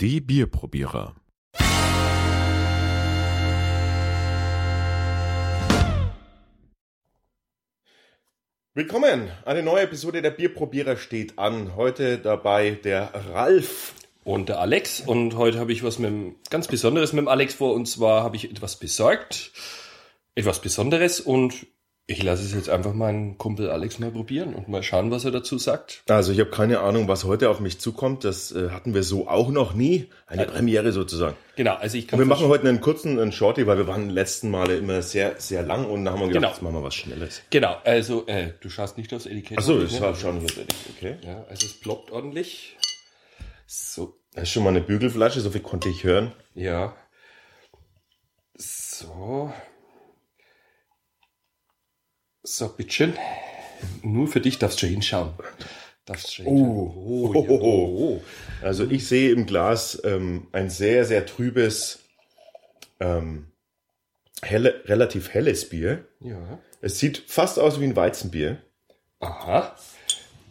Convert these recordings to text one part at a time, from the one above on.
Die Bierprobierer. Willkommen! Eine neue Episode der Bierprobierer steht an. Heute dabei der Ralf. Und der Alex. Und heute habe ich was mit dem, ganz Besonderes mit dem Alex vor. Und zwar habe ich etwas besorgt. Etwas Besonderes. Und ich lasse es jetzt einfach meinen Kumpel Alex mal probieren und mal schauen, was er dazu sagt. Also ich habe keine Ahnung, was heute auf mich zukommt. Das äh, hatten wir so auch noch nie. Eine Premiere sozusagen. Genau, also ich Und kann wir machen heute einen kurzen einen Shorty, weil wir waren die letzten Male immer sehr, sehr lang und da haben wir gedacht, Genau. jetzt machen wir was Schnelles. Genau, also äh, du schaust nicht aufs Etikett. Achso, ne? das war schon nicht okay. Ja, also es ploppt ordentlich. So, Das ist schon mal eine Bügelflasche, so viel konnte ich hören. ja. So. So, bitteschön. Nur für dich darfst du hinschauen. Darfst du hinschauen. Oh. ja. oh. Also ich sehe im Glas ähm, ein sehr, sehr trübes, ähm, helle, relativ helles Bier. Ja. Es sieht fast aus wie ein Weizenbier, Aha.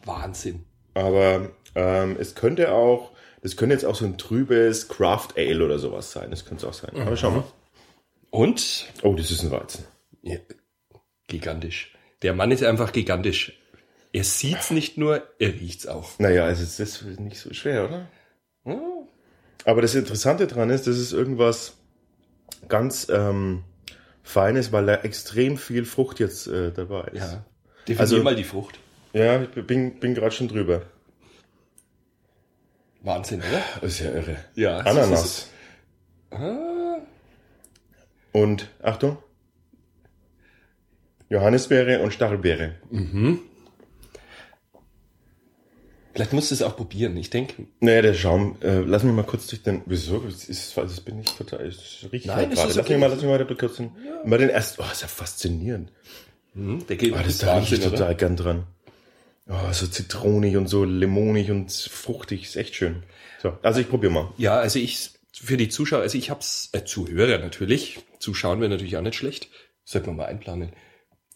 Wahnsinn. aber ähm, es könnte auch, das könnte jetzt auch so ein trübes Craft Ale oder sowas sein. Das könnte es auch sein. Aber schau mal. Und? Oh, das ist ein Weizen. Ja, gigantisch. Der Mann ist einfach gigantisch. Er sieht's nicht nur, er riecht's auch. Naja, also es ist nicht so schwer, oder? Aber das Interessante dran ist, das ist irgendwas ganz ähm, Feines, weil da extrem viel Frucht jetzt äh, dabei ist. Ja. Definier Also- mal die Frucht. Ja, ich bin, bin gerade schon drüber. Wahnsinn, oder? Das ist ja irre. Ja. Ananas. Ah, Und, Achtung, Johannisbeere und Stachelbeere. vielleicht musst du es auch probieren. Ich denke, Naja, der Schaum, äh, lass mich mal kurz durch den, wieso, das, ist, das bin ich total, das riecht Nein, halt gerade. ist Lass okay. mich mal, lass mich mal kurz den, mal den ersten, oh, ist ja faszinierend. hm, der geht Oh, das da rieche ich total oder? gern dran. Oh, so zitronig und so limonig und fruchtig, ist echt schön. So, also ich probiere mal. Ja, also ich, für die Zuschauer, also ich hab's, äh, Zuhörer natürlich, zuschauen wäre natürlich auch nicht schlecht. Sollten wir mal einplanen.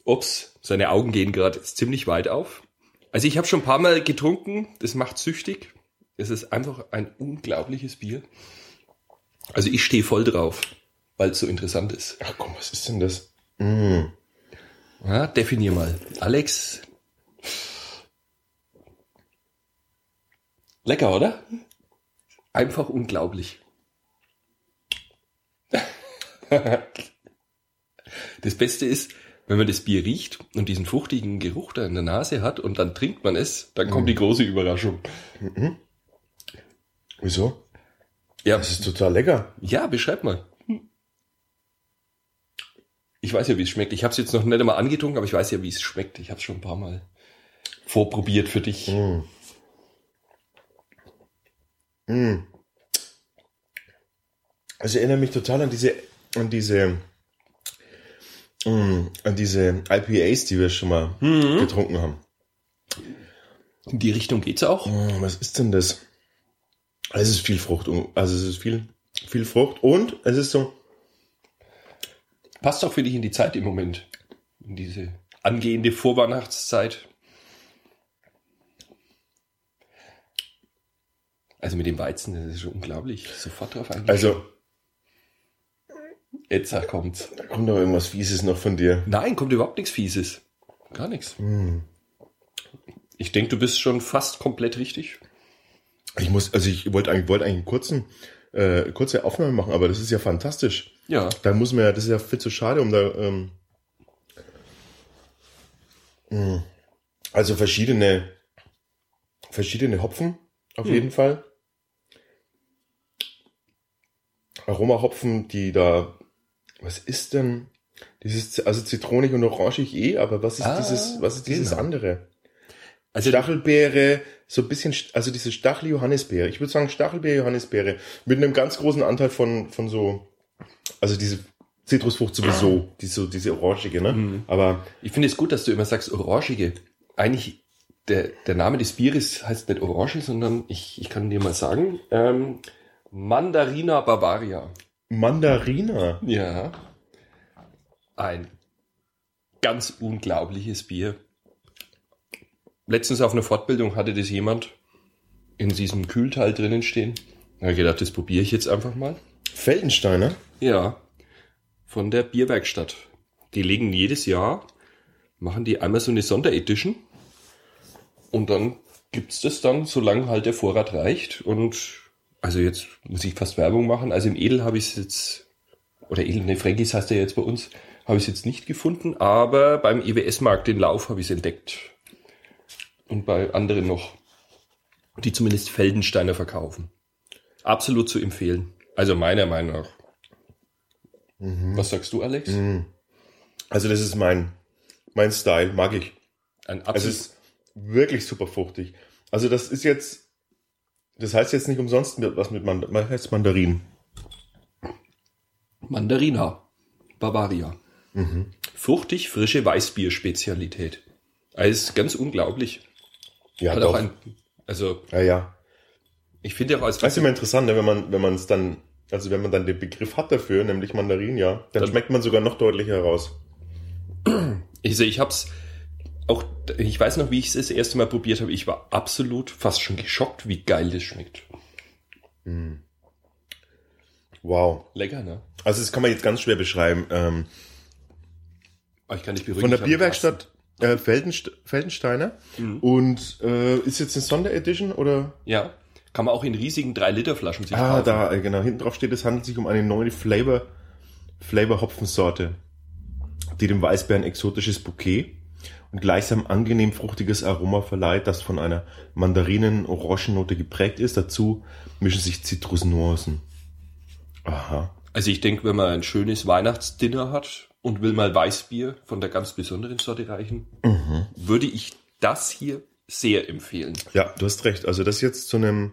Ups, seine Augen gehen gerade ziemlich weit auf. Also ich habe schon ein paar Mal getrunken, das macht süchtig. Es ist einfach ein unglaubliches Bier. Also ich stehe voll drauf, weil es so interessant ist. Ach komm, was ist denn das? Mm. Ja, definier mal. Alex. Lecker, oder? Einfach unglaublich. Das Beste ist, wenn man das Bier riecht und diesen fruchtigen Geruch da in der Nase hat und dann trinkt man es, dann kommt die große Überraschung. Wieso? Ja, Das ist total lecker. ja, beschreib mal. Ich weiß ja, wie es schmeckt. Ich habe es jetzt noch nicht einmal angetrunken, aber ich weiß ja, wie es schmeckt. Ich habe es schon ein paar Mal vorprobiert für dich. Mm. Mm. Also erinnert mich total an diese, an diese, mm, an diese IPAs, die wir schon mal getrunken haben. In die Richtung geht's auch. Mm, Was ist denn das? Es ist viel Frucht, also es ist viel, viel Frucht und es ist so, Passt auch für dich in die Zeit im Moment. In diese angehende Vorweihnachtszeit. Also mit dem Weizen, das ist schon unglaublich. Sofort drauf eingehen. also Jetzt kommt's. da kommt doch irgendwas Fieses noch von dir. Nein, kommt überhaupt nichts Fieses. Gar nichts. Ich denke, du bist schon fast komplett richtig. Ich muss, also ich wollte eigentlich, wollte eigentlich einen kurzen, äh, kurze Aufnahme machen, aber das ist ja fantastisch. Ja. Da muss man ja, das ist ja viel zu schade, um da, ähm, mh, also verschiedene, verschiedene Hopfen, auf jeden Fall. Aromahopfen, die da, was ist denn, dieses, also zitronig und orangig eh, aber was ist Ah, dieses, was ist dieses genau. andere? Also Stachelbeere, so ein bisschen, also diese Stachel-Johannisbeere. Ich würde sagen Stachelbeere, Johannisbeere. Mit einem ganz großen Anteil von, von so, also diese Zitrusfrucht sowieso, die so, diese orangige, ne? Aber, ich finde es gut, dass du immer sagst orangige. Eigentlich, der, der Name des Bieres heißt nicht Orange, sondern ich, ich kann dir mal sagen, ähm, Mandarina Bavaria. Mandarina. Ja. Ein ganz unglaubliches Bier. Letztens auf einer Fortbildung hatte das jemand in diesem Kühlteil drinnen stehen. Da hab ich gedacht, das probiere ich jetzt einfach mal. Feldensteiner? Ja, von der Bierwerkstatt. Die legen jedes Jahr, machen die einmal so eine Sonderedition und dann gibt's das dann, solange halt der Vorrat reicht. Und also jetzt muss ich fast Werbung machen. Also im Edel habe ich es jetzt, oder Edel, ne, Frankis heißt ja jetzt bei uns, habe ich es jetzt nicht gefunden, aber beim EWS-Markt den Lauf habe ich es entdeckt. Und bei anderen noch, die zumindest Feldensteiner verkaufen. Absolut zu empfehlen. Also meiner Meinung nach. Was sagst du, Alex? Also das ist mein, mein Style, mag ich. Ein Es ist wirklich super fruchtig. Also das ist jetzt, das heißt jetzt nicht umsonst was mit Mand man heißt Mandarin. Mandarina. Bavaria. Fruchtig, frische Weißbier-Spezialität. Also ist ganz unglaublich. Ja, Hat doch. auch ein, also ja, ja. ich finde auch als Das ist immer interessant, ne, wenn man, wenn man es dann, also wenn man dann den Begriff hat dafür, nämlich Mandarin, ja, dann Dann- schmeckt man sogar noch deutlicher heraus. ich, sehe, ich hab's auch, ich weiß noch, wie ich es das erste Mal probiert habe. Ich war absolut fast schon geschockt, wie geil das schmeckt. Wow. Lecker, ne? Also das kann man jetzt ganz schwer beschreiben. Ähm, Aber ich kann dich beruhigen. von der Bierwerkstatt äh, Feldenst Feldensteiner und äh, ist jetzt eine Sonderedition oder? Ja. Kann man auch in riesigen 3-Liter-Flaschen sich Ah, kaufen. da, äh, genau. Hinten drauf steht, es handelt sich um eine neue Flavor, Flavor Hopfensorte, die dem Weißbär ein exotisches Bouquet und gleichsam angenehm fruchtiges Aroma verleiht, das von einer Mandarinen-Orangennote geprägt ist. Dazu mischen sich Zitrusnuancen. Aha. Also ich denke, wenn man ein schönes Weihnachtsdinner hat und will mal Weißbier von der ganz besonderen Sorte reichen, würde ich das hier sehr empfehlen. Ja, du hast recht. Also das jetzt zu einem,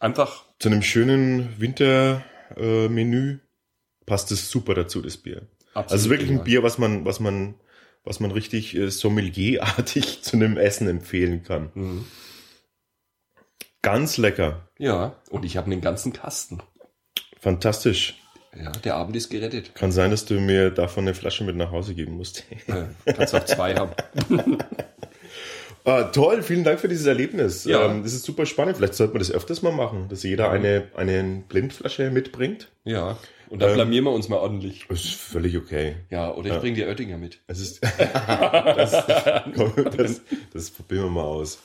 Einfach, zu einem schönen Wintermenü äh, passt es super dazu, das Bier. Absolut also wirklich ein. Bier, was man, was man, was man richtig äh, sommelierartig zu einem Essen empfehlen kann. Mhm. Ganz lecker. ja, und ich habe einen ganzen Kasten. Fantastisch. Ja, der Abend ist gerettet. Kann sein, dass du mir davon eine Flasche mit nach Hause geben musst. Äh, kannst auch zwei haben. ah, toll, vielen Dank für dieses Erlebnis. Ja. Ähm, das ist super spannend. Vielleicht sollte man das öfters mal machen, dass jeder eine, eine Blindflasche mitbringt. Ja, und dann Ähm, blamieren wir uns mal ordentlich. Das ist völlig okay. Ja, oder ich bringe dir Oettinger mit. Es ist, das, das, das probieren wir mal aus.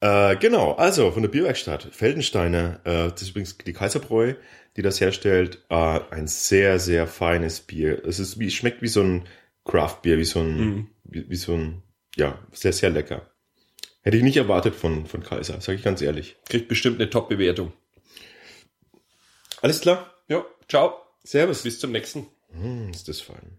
Äh, genau, also von der Bierwerkstatt Feldensteiner, äh, das ist übrigens die Kaiserbräu, die das herstellt, äh, ein sehr, sehr feines Bier. Es ist wie, schmeckt wie so ein Craft-Bier, wie so ein, Mhm. wie, wie so ein, ja, sehr, sehr lecker. Hätte ich nicht erwartet von, von Kaiser, sage ich ganz ehrlich. Kriegt bestimmt eine Top-Bewertung. Alles klar? Ja, ciao. Servus. Bis zum nächsten. Hm, ist das fein.